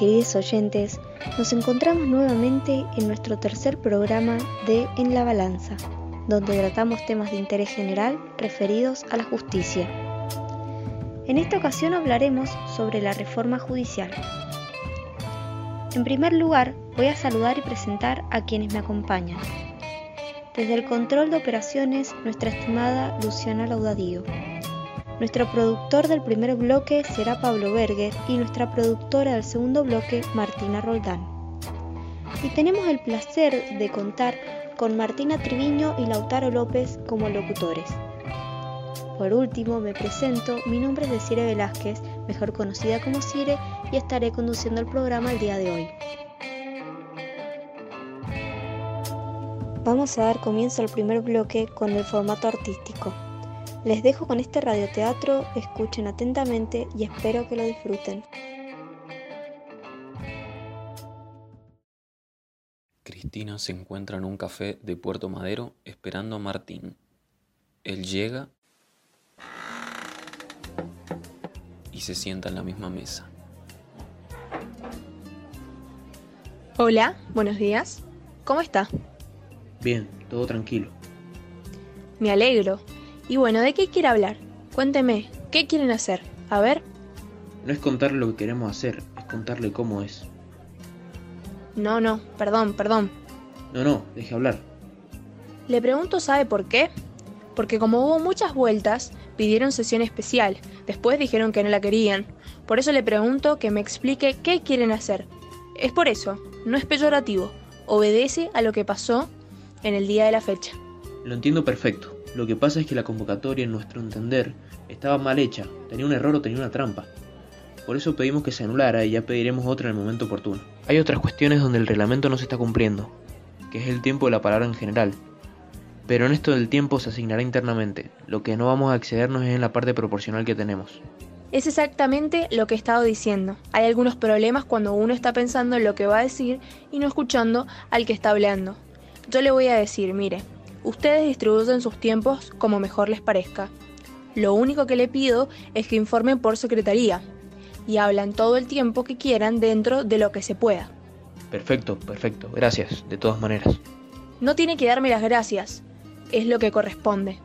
Queridos oyentes. Nos encontramos nuevamente en nuestro tercer programa de En la Balanza, donde tratamos temas de interés general referidos a la justicia. En esta ocasión hablaremos sobre la reforma judicial. En primer lugar, voy a saludar y presentar a quienes me acompañan. Desde el control de operaciones, nuestra estimada Luciana Laudadío. Nuestro productor del primer bloque será Pablo Berger y nuestra productora del segundo bloque Martina Roldán. Y tenemos el placer de contar con Martina Triviño y Lautaro López como locutores. Por último, me presento, mi nombre es Desire Velázquez, mejor conocida como Cire, y estaré conduciendo el programa el día de hoy. Vamos a dar comienzo al primer bloque con el formato artístico. Les dejo con este radioteatro, escuchen atentamente y espero que lo disfruten. Cristina se encuentra en un café de Puerto Madero esperando a Martín. Él llega y se sienta en la misma mesa. Hola, buenos días. ¿Cómo está? Bien, todo tranquilo. Me alegro. Y bueno, ¿de qué quiere hablar? Cuénteme, ¿qué quieren hacer? A ver. No es contarle lo que queremos hacer, es contarle cómo es. No, no, perdón, perdón. No, no, deje hablar. Le pregunto, ¿sabe por qué? Porque como hubo muchas vueltas, pidieron sesión especial. Después dijeron que no la querían. Por eso le pregunto que me explique qué quieren hacer. Es por eso, no es peyorativo. Obedece a lo que pasó en el día de la fecha. Lo entiendo perfecto. Lo que pasa es que la convocatoria, en nuestro entender, estaba mal hecha, tenía un error o tenía una trampa. Por eso pedimos que se anulara y ya pediremos otra en el momento oportuno. Hay otras cuestiones donde el reglamento no se está cumpliendo, que es el tiempo de la palabra en general. Pero en esto del tiempo se asignará internamente. Lo que no vamos a accedernos es en la parte proporcional que tenemos. Es exactamente lo que he estado diciendo. Hay algunos problemas cuando uno está pensando en lo que va a decir y no escuchando al que está hablando. Yo le voy a decir, mire, Ustedes distribuyen sus tiempos como mejor les parezca. Lo único que le pido es que informen por secretaría y hablan todo el tiempo que quieran dentro de lo que se pueda. Perfecto, perfecto. Gracias, de todas maneras. No tiene que darme las gracias. Es lo que corresponde.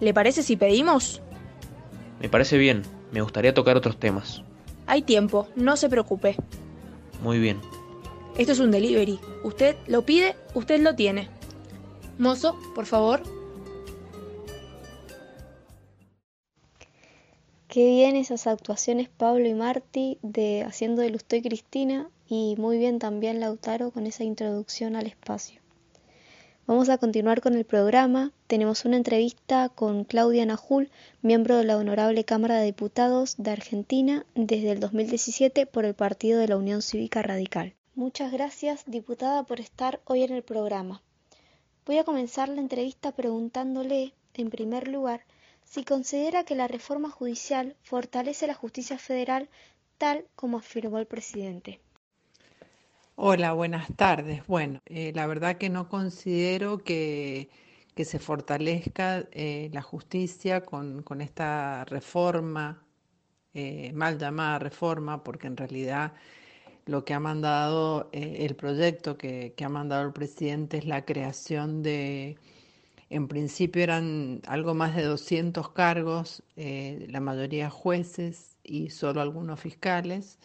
¿Le parece si pedimos? Me parece bien. Me gustaría tocar otros temas. Hay tiempo, no se preocupe. Muy bien. Esto es un delivery. Usted lo pide, usted lo tiene. Mozo, por favor. Qué bien esas actuaciones Pablo y Marti de haciendo de Lusto y Cristina y muy bien también Lautaro con esa introducción al espacio. Vamos a continuar con el programa. Tenemos una entrevista con Claudia Najul, miembro de la Honorable Cámara de Diputados de Argentina desde el 2017 por el Partido de la Unión Cívica Radical. Muchas gracias, diputada, por estar hoy en el programa. Voy a comenzar la entrevista preguntándole, en primer lugar, si considera que la reforma judicial fortalece la justicia federal tal como afirmó el presidente. Hola, buenas tardes. Bueno, eh, la verdad que no considero que, se fortalezca eh, la justicia con, con esta reforma, eh, mal llamada reforma, porque en realidad lo que ha mandado eh, el proyecto que, ha mandado el presidente es la creación de, en principio eran algo más de 200 cargos, eh, la mayoría jueces y solo algunos fiscales,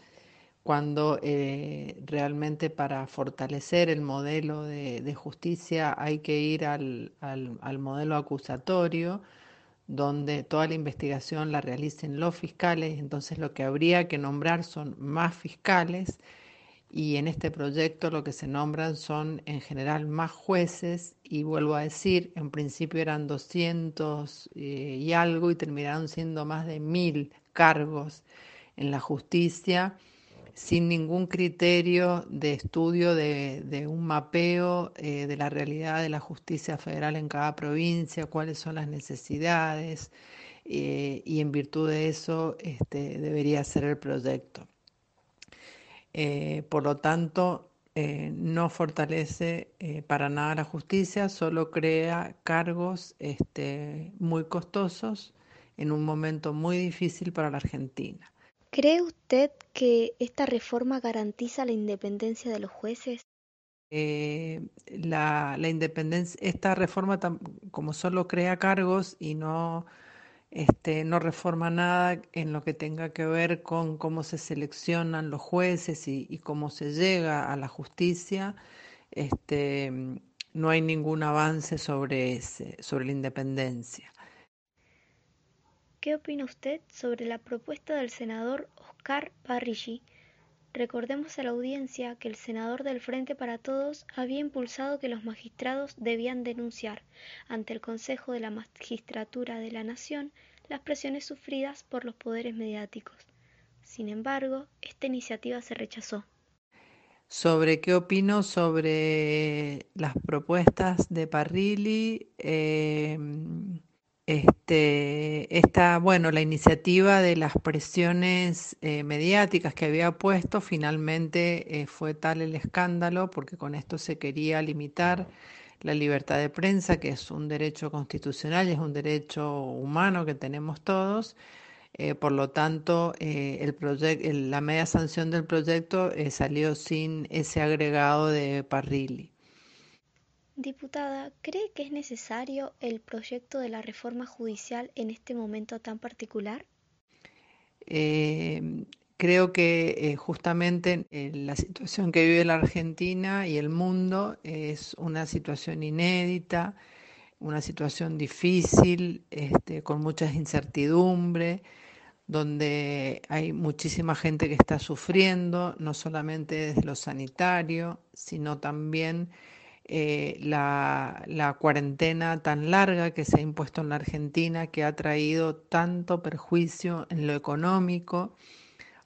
cuando eh, realmente para fortalecer el modelo de, justicia hay que ir al, al modelo acusatorio, donde toda la investigación la realicen los fiscales, entonces lo que habría que nombrar son más fiscales y en este proyecto lo que se nombran son en general más jueces y vuelvo a decir, en principio eran 200 eh, y algo y terminaron siendo más de mil cargos en la justicia sin ningún criterio de estudio de, un mapeo eh, de la realidad de la justicia federal en cada provincia, cuáles son las necesidades, eh, y en virtud de eso este, debería ser el proyecto. Eh, por lo tanto, no fortalece para nada la justicia, solo crea cargos este, muy costosos en un momento muy difícil para la Argentina. ¿Cree usted que esta reforma garantiza la independencia de los jueces? Eh, la, independencia, esta reforma como solo crea cargos y no, este, no reforma nada en lo que tenga que ver con cómo se seleccionan los jueces y, cómo se llega a la justicia, este, no hay ningún avance sobre, ese, sobre la independencia. ¿Qué opina usted sobre la propuesta del senador Oscar Parrishi? Recordemos a la audiencia que el senador del Frente para Todos había impulsado que los magistrados debían denunciar ante el Consejo de la Magistratura de la Nación las presiones sufridas por los poderes mediáticos. Sin embargo, esta iniciativa se rechazó. Sobre qué opino sobre las propuestas de Parrilli, eh, este, esta, bueno, la iniciativa de las presiones eh, mediáticas que había puesto, finalmente eh, fue tal el escándalo, porque con esto se quería limitar la libertad de prensa, que es un derecho constitucional y es un derecho humano que tenemos todos. Eh, por lo tanto, el la media sanción del proyecto salió sin ese agregado de Parrilli. Diputada, ¿cree que es necesario el proyecto de la reforma judicial en este momento tan particular? Eh, creo que eh, justamente eh, la situación que vive la Argentina y el mundo es una situación inédita, una situación difícil, este, con muchas incertidumbres, donde hay muchísima gente que está sufriendo, no solamente desde lo sanitario, sino también eh, la, cuarentena tan larga que se ha impuesto en la Argentina, que ha traído tanto perjuicio en lo económico.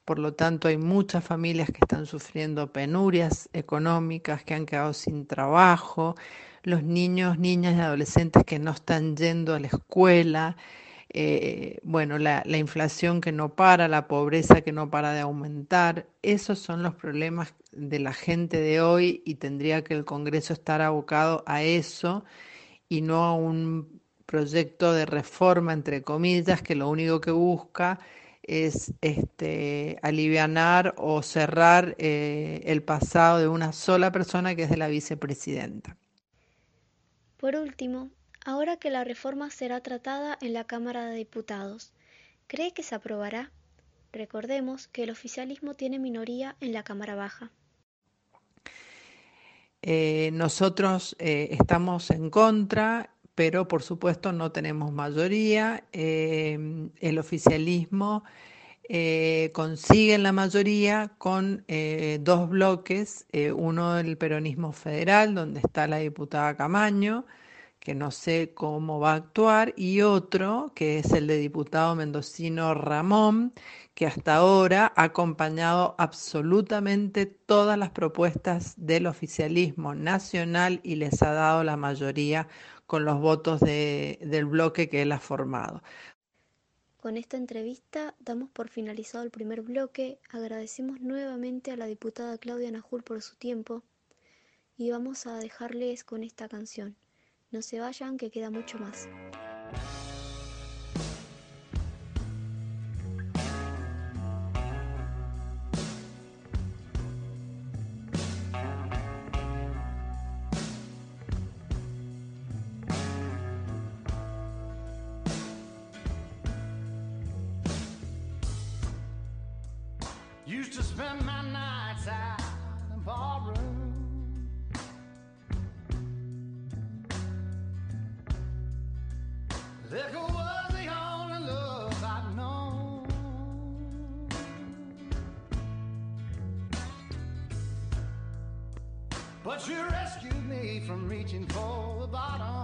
Por lo tanto, hay muchas familias que están sufriendo penurias económicas, que han quedado sin trabajo, los niños, niñas y adolescentes que no están yendo a la escuela, eh, bueno, la, inflación que no para, la pobreza que no para de aumentar, esos son los problemas de la gente de hoy y tendría que el Congreso estar abocado a eso y no a un proyecto de reforma, entre comillas, que lo único que busca es este, alivianar o cerrar eh, el pasado de una sola persona que es de la vicepresidenta. Por último, ahora que la reforma será tratada en la Cámara de Diputados. ¿Cree que se aprobará? Recordemos que el oficialismo tiene minoría en la Cámara Baja. Eh, nosotros eh, estamos en contra, pero por supuesto no tenemos mayoría. Eh, el oficialismo consigue la mayoría con dos bloques, uno del peronismo federal, donde está la diputada Camaño, que no sé cómo va a actuar, y otro, que es el de diputado mendocino Ramón, que hasta ahora ha acompañado absolutamente todas las propuestas del oficialismo nacional y les ha dado la mayoría con los votos del bloque que él ha formado. Con esta entrevista damos por finalizado el primer bloque, agradecemos nuevamente a la diputada Claudia Najul por su tiempo y vamos a dejarles con esta canción. No se vayan, que queda mucho más. Liquor was the only love I'd known. But you rescued me from reaching for the bottom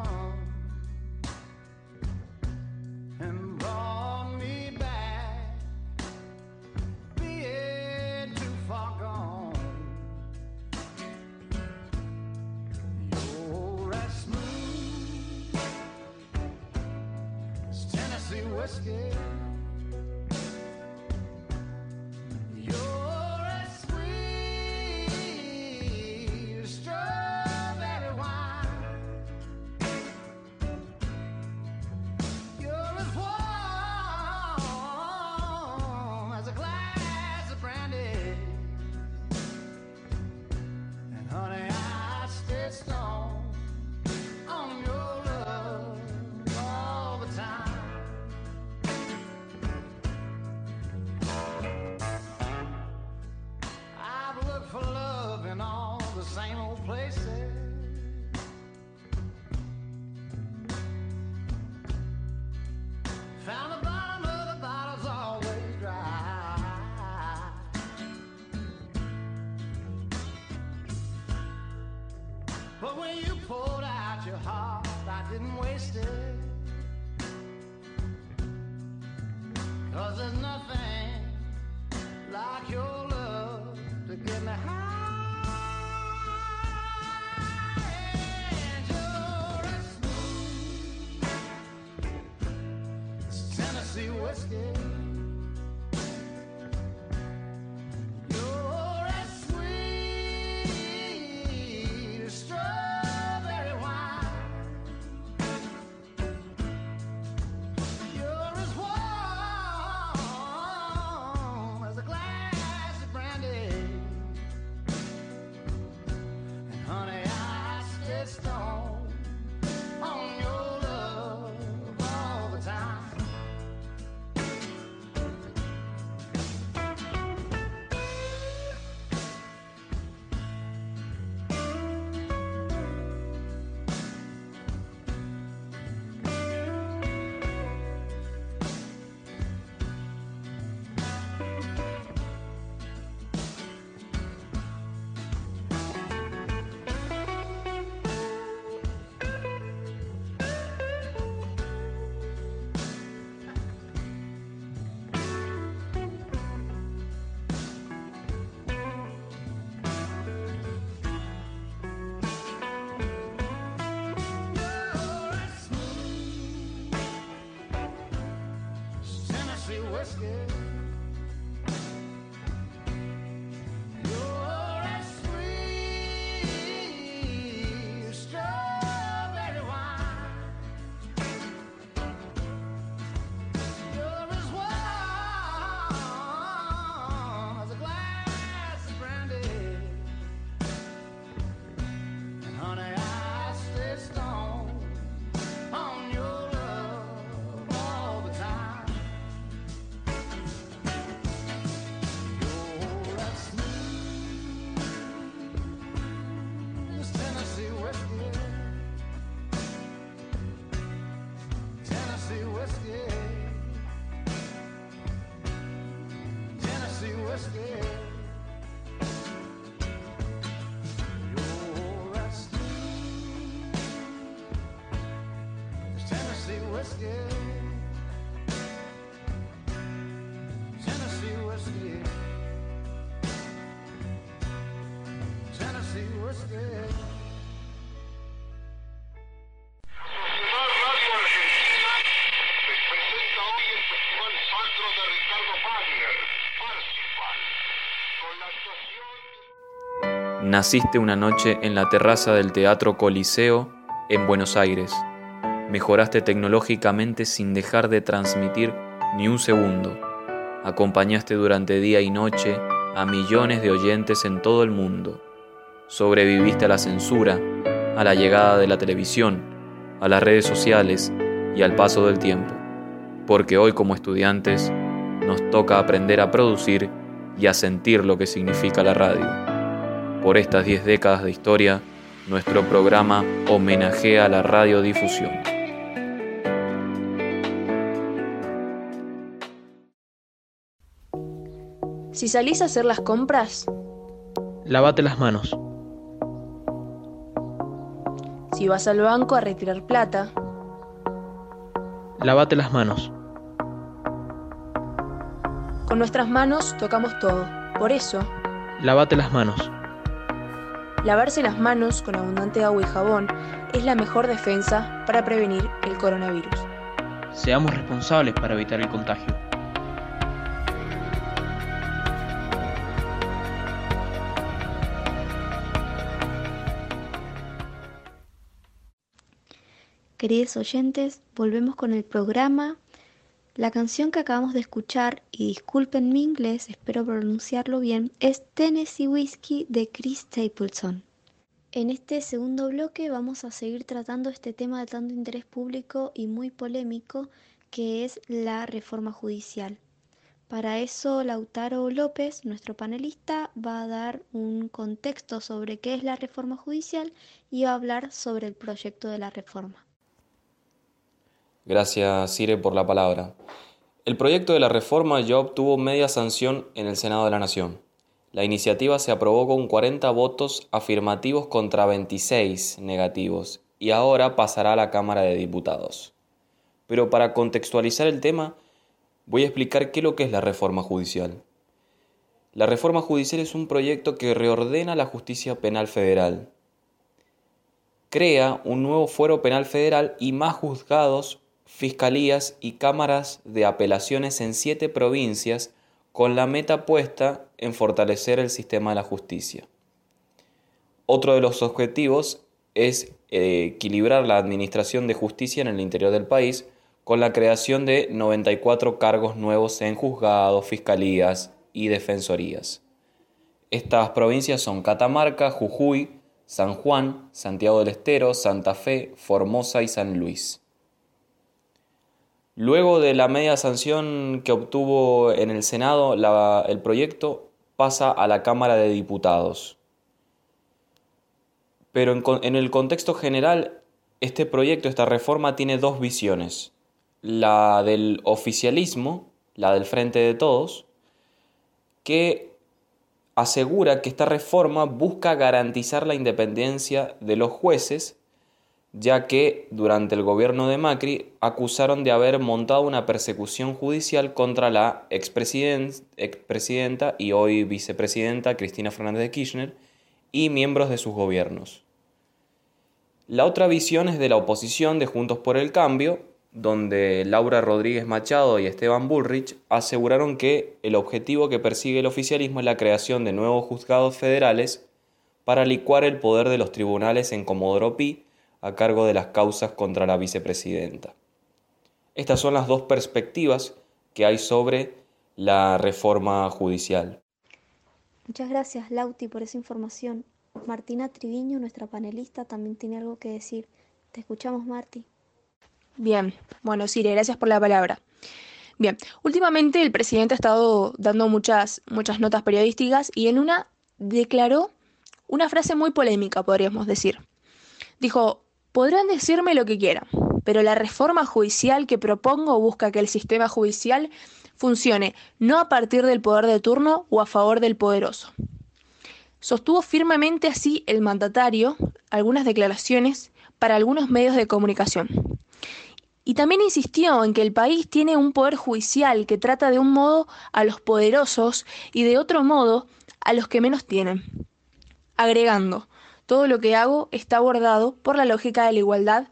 But when you poured out your heart, I didn't waste it. Cause there's nothing like your love to get me high. Naciste una noche en la terraza del Teatro Coliseo en Buenos Aires. Mejoraste tecnológicamente sin dejar de transmitir ni un segundo. Acompañaste durante día y noche a millones de oyentes en todo el mundo. Sobreviviste a la censura, a la llegada de la televisión, a las redes sociales y al paso del tiempo. Porque hoy como estudiantes nos toca aprender a producir y a sentir lo que significa la radio. Por estas 10 décadas de historia, nuestro programa homenajea a la radiodifusión. Si salís a hacer las compras, Lávate las manos. Si vas al banco a retirar plata, Lávate las manos. con nuestras manos tocamos todo. Por eso, Lávate las manos. lavarse las manos con abundante agua y jabón es la mejor defensa para prevenir el coronavirus. Seamos responsables para evitar el contagio. Queridos oyentes, volvemos con el programa. La canción que acabamos de escuchar, y disculpen mi inglés, espero pronunciarlo bien, es Tennessee Whiskey de Chris Stapleton. En este segundo bloque vamos a seguir tratando este tema de tanto interés público y muy polémico que es la reforma judicial. Para eso, Lautaro López, nuestro panelista, va a dar un contexto sobre qué es la reforma judicial y va a hablar sobre el proyecto de la reforma. Gracias, Cire, por la palabra. El proyecto de la reforma ya obtuvo media sanción en el Senado de la Nación. La iniciativa se aprobó con 40 votos afirmativos contra 26 negativos y ahora pasará a la Cámara de Diputados. Pero para contextualizar el tema, voy a explicar qué es lo que es la reforma judicial. La reforma judicial es un proyecto que reordena la justicia penal federal. Crea un nuevo fuero penal federal y más juzgados, fiscalías y cámaras de apelaciones en siete provincias con la meta puesta en fortalecer el sistema de la justicia. Otro de los objetivos es eh, equilibrar la administración de justicia en el interior del país con la creación de 94 cargos nuevos en juzgados, fiscalías y defensorías. Estas provincias son Catamarca, Jujuy, San Juan, Santiago del Estero, Santa Fe, Formosa y San Luis. Luego de la media sanción que obtuvo en el Senado, el proyecto pasa a la Cámara de Diputados. Pero en el contexto general, este proyecto, esta reforma, tiene dos visiones la del oficialismo, la del Frente de Todos, que asegura que esta reforma busca garantizar la independencia de los jueces, ya que durante el gobierno de Macri acusaron de haber montado una persecución judicial contra la expresidenta y hoy vicepresidenta Cristina Fernández de Kirchner y miembros de sus gobiernos. La otra visión es de la oposición de Juntos por el Cambio, donde Laura Rodríguez Machado y Esteban Bullrich aseguraron que el objetivo que persigue el oficialismo es la creación de nuevos juzgados federales para licuar el poder de los tribunales en Comodoro Pi a cargo de las causas contra la vicepresidenta. Estas son las dos perspectivas que hay sobre la reforma judicial. Muchas gracias, Lauti, por esa información. Martina Triviño, nuestra panelista, también tiene algo que decir. Te escuchamos, Marti. Bien, bueno, Sire, gracias por la palabra. Bien, últimamente el presidente ha estado dando muchas, muchas notas periodísticas y en una declaró una frase muy polémica, podríamos decir. Dijo, podrán decirme lo que quieran, pero la reforma judicial que propongo busca que el sistema judicial funcione no a partir del poder de turno o a favor del poderoso. Sostuvo firmemente así el mandatario algunas declaraciones para algunos medios de comunicación. Y también insistió en que el país tiene un poder judicial que trata de un modo a los poderosos y de otro modo a los que menos tienen. Agregando, todo lo que hago está abordado por la lógica de la igualdad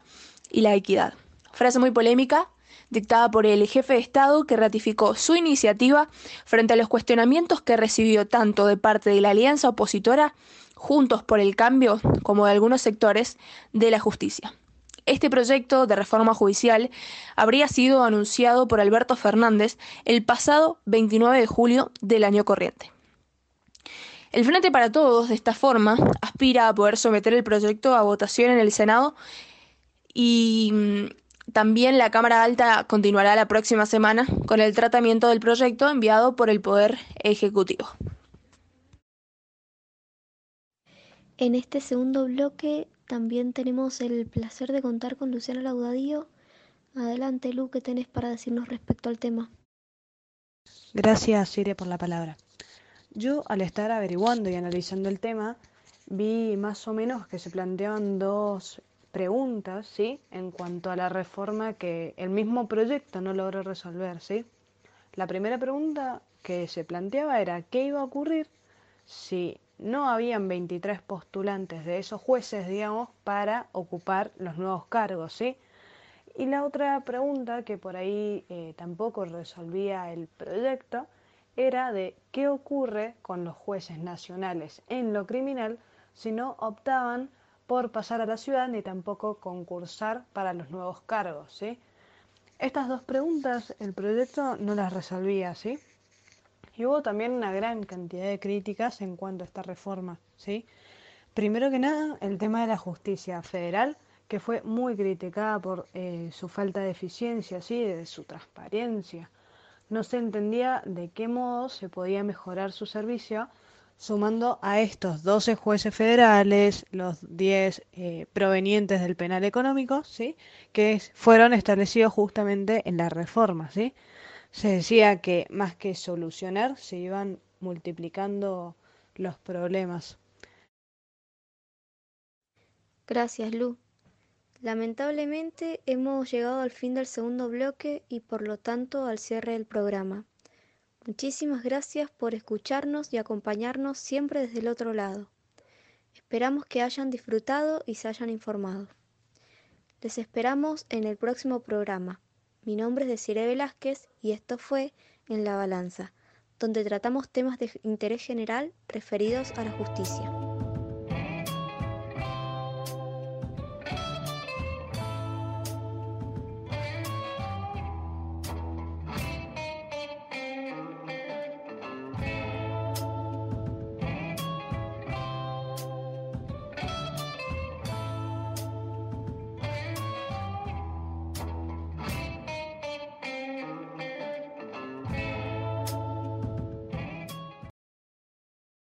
y la equidad. Frase muy polémica, dictada por el jefe de Estado que ratificó su iniciativa frente a los cuestionamientos que recibió tanto de parte de la alianza opositora Juntos por el Cambio como de algunos sectores de la justicia. Este proyecto de reforma judicial habría sido anunciado por Alberto Fernández el pasado 29 de julio del año corriente. El Frente para Todos, de esta forma, aspira a poder someter el proyecto a votación en el Senado y mm, también la Cámara Alta continuará la próxima semana con el tratamiento del proyecto enviado por el Poder Ejecutivo. En este segundo bloque también tenemos el placer de contar con Luciano Laudadío. Adelante, Lu, ¿qué tenés para decirnos respecto al tema? Gracias, Siria, por la palabra. Yo, al estar averiguando y analizando el tema, vi más o menos que se planteaban dos preguntas, ¿sí? En cuanto a la reforma que el mismo proyecto no logró resolver, ¿sí? La primera pregunta que se planteaba era qué iba a ocurrir si no habían 23 postulantes de esos jueces, digamos, para ocupar los nuevos cargos, ¿sí? Y la otra pregunta que por ahí eh, tampoco resolvía el proyecto era de qué ocurre con los jueces nacionales en lo criminal si no optaban por pasar a la ciudad ni tampoco concursar para los nuevos cargos, ¿sí? Estas dos preguntas el proyecto no las resolvía, ¿sí? Y hubo también una gran cantidad de críticas en cuanto a esta reforma, ¿sí? Primero que nada, el tema de la justicia federal, que fue muy criticada por eh, su falta de eficiencia, ¿sí? de su transparencia. No se entendía de qué modo se podía mejorar su servicio sumando a estos 12 jueces federales, los 10 eh, provenientes del penal económico, ¿sí? que fueron establecidos justamente en la reforma. ¿sí? Se decía que más que solucionar, se iban multiplicando los problemas. Gracias, Lu. Lamentablemente hemos llegado al fin del segundo bloque y por lo tanto al cierre del programa. Muchísimas gracias por escucharnos y acompañarnos siempre desde el otro lado. Esperamos que hayan disfrutado y se hayan informado. Les esperamos en el próximo programa. Mi nombre es Desiree Velázquez y esto fue En la Balanza, donde tratamos temas de interés general referidos a la justicia.